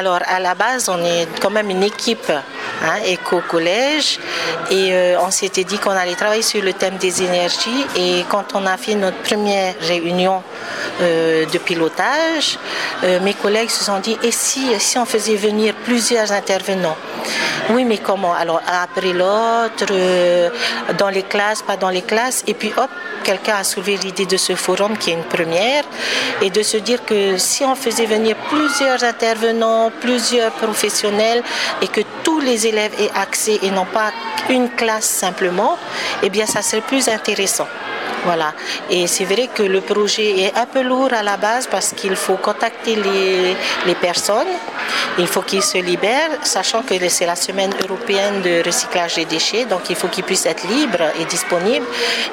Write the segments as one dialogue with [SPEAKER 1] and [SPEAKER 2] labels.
[SPEAKER 1] Alors à la base, on est quand même une équipe hein, éco-collège et euh, on s'était dit qu'on allait travailler sur le thème des énergies et quand on a fait notre première réunion euh, de pilotage, euh, mes collègues se sont dit et si, on faisait venir plusieurs intervenants? Oui, mais comment? Alors, après l'autre, euh, dans les classes, pas dans les classes, et puis hop, quelqu'un a soulevé l'idée de ce forum qui est une première, et de se dire que si on faisait venir plusieurs intervenants, plusieurs professionnels, et que tous les élèves aient accès et non pas une classe simplement, eh bien, ça serait plus intéressant. Voilà. Et c'est vrai que le projet est un peu lourd à la base parce qu'il faut contacter les, personnes, il faut qu'ils se libèrent, sachant que c'est la semaine européenne de recyclage des déchets, donc il faut qu'ils puissent être libres et disponibles.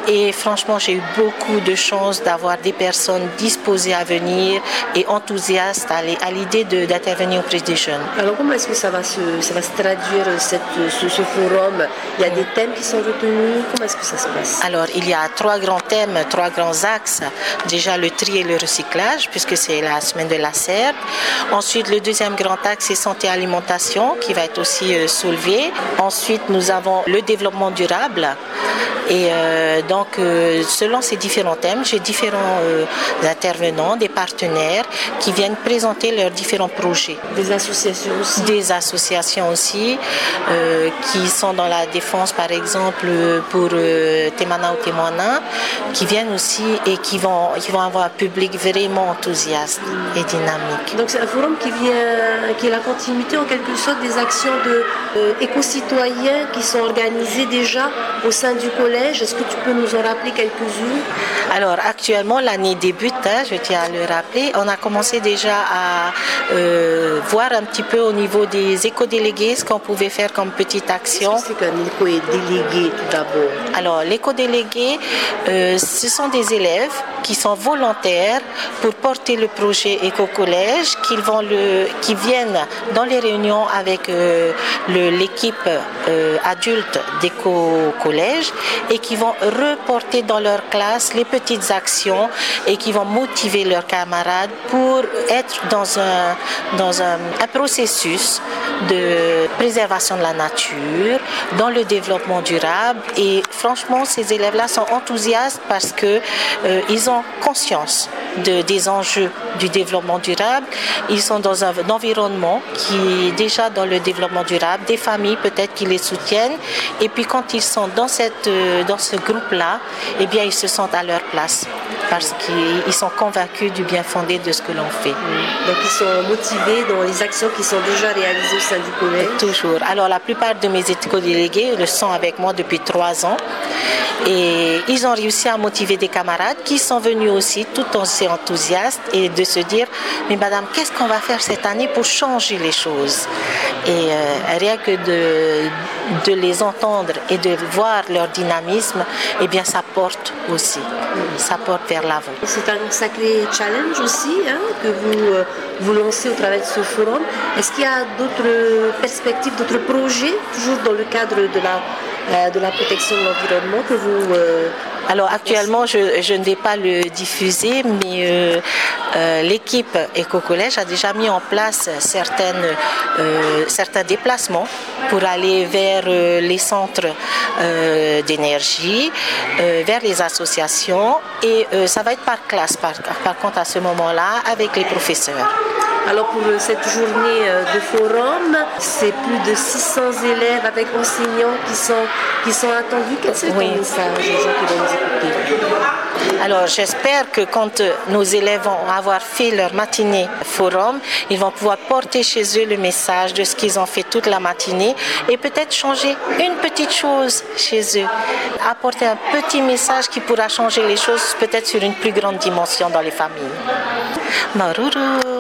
[SPEAKER 1] Et franchement, j'ai eu beaucoup de chance d'avoir des personnes disposées à venir et enthousiastes à l'idée d'intervenir auprès des jeunes.
[SPEAKER 2] Alors comment est-ce que ça va se, ça va se traduire cette, ce, ce forum? Il y a des thèmes qui sont retenus? Comment est-ce que ça se passe?
[SPEAKER 1] Alors il y a trois grands thèmes, trois grands axes. Déjà le tri et le recyclage, puisque c'est la semaine de la serre. Ensuite, le deuxième grand axe, c'est santé alimentation, qui va être aussi euh, soulevé. Ensuite, nous avons le développement durable. Et euh, donc, euh, selon ces différents thèmes, j'ai différents intervenants, des partenaires qui viennent présenter leurs différents projets.
[SPEAKER 2] Des associations aussi
[SPEAKER 1] Des associations aussi, qui sont dans la défense, par exemple, pour Temana ou Témoana, qui viennent aussi et qui vont, qui vont avoir un public vraiment enthousiaste et dynamique.
[SPEAKER 2] Donc c'est un forum qui vient, qui est la continuité en quelque sorte des actions de euh, éco-citoyens qui sont organisées déjà au sein du collège. Est-ce que tu peux nous en rappeler quelques-unes?
[SPEAKER 1] Alors actuellement l'année débute, hein, je tiens à le rappeler. On a commencé déjà à euh, voir un petit peu au niveau des éco-délégués ce qu'on pouvait faire comme petite action.
[SPEAKER 2] Qu'est-ce que c'est qu'un éco-délégué tout d'abord?
[SPEAKER 1] Alors l'éco-délégué, euh, ce sont des élèves qui sont volontaires pour porter le projet éco-collège, qui, vont le, qui viennent dans les réunions avec euh, l'équipe euh, adulte d'éco-collège et qui vont reporter dans leur classe les petites actions et qui vont motiver leurs camarades pour être dans un, dans un processus de préservation de la nature, dans le développement durable. Et franchement, ces élèves-là sont enthousiastes parce qu'ils euh, ont conscience de, des enjeux du développement durable. Ils sont dans un, environnement qui est déjà dans le développement durable, des familles peut-être qui les soutiennent. Et puis quand ils sont dans, cette, euh, dans ce groupe-là, eh bien, ils se sentent à leur place parce qu'ils sont convaincus du bien fondé de ce que l'on fait.
[SPEAKER 2] Donc ils sont motivés dans les actions qui sont déjà réalisées au sein du collège
[SPEAKER 1] Toujours. Alors la plupart de mes éco-délégués le sont avec moi depuis trois ans. Et ils ont réussi à motiver des camarades qui sont venus aussi tout aussi enthousiastes et de se dire, mais madame, qu'est-ce qu'on va faire cette année pour changer les choses? Et euh, rien que de, les entendre et de voir leur dynamisme, eh bien ça porte aussi, ça porte vers l'avant.
[SPEAKER 2] C'est un sacré challenge aussi hein, que vous, euh, vous lancez au travers de ce forum. Est-ce qu'il y a d'autres perspectives, d'autres projets, toujours dans le cadre de la de la protection de l'environnement que vous... Euh,
[SPEAKER 1] Alors actuellement, je, je, ne vais pas le diffuser, mais euh, euh, l'équipe Éco-Collège a déjà mis en place certaines, euh, certains déplacements pour aller vers euh, les centres d'énergie, vers les associations, et ça va être par classe, par, par contre, à ce moment-là, avec les professeurs.
[SPEAKER 2] Alors pour cette journée de forum, c'est plus de 600 élèves avec enseignants qui sont, qui sont attendus. Quel est oui. message aux gens qui vont nous écouter
[SPEAKER 1] Alors j'espère que quand nos élèves vont avoir fait leur matinée forum, ils vont pouvoir porter chez eux le message de ce qu'ils ont fait toute la matinée et peut-être changer une petite chose chez eux, apporter un petit message qui pourra changer les choses peut-être sur une plus grande dimension dans les familles. Maruru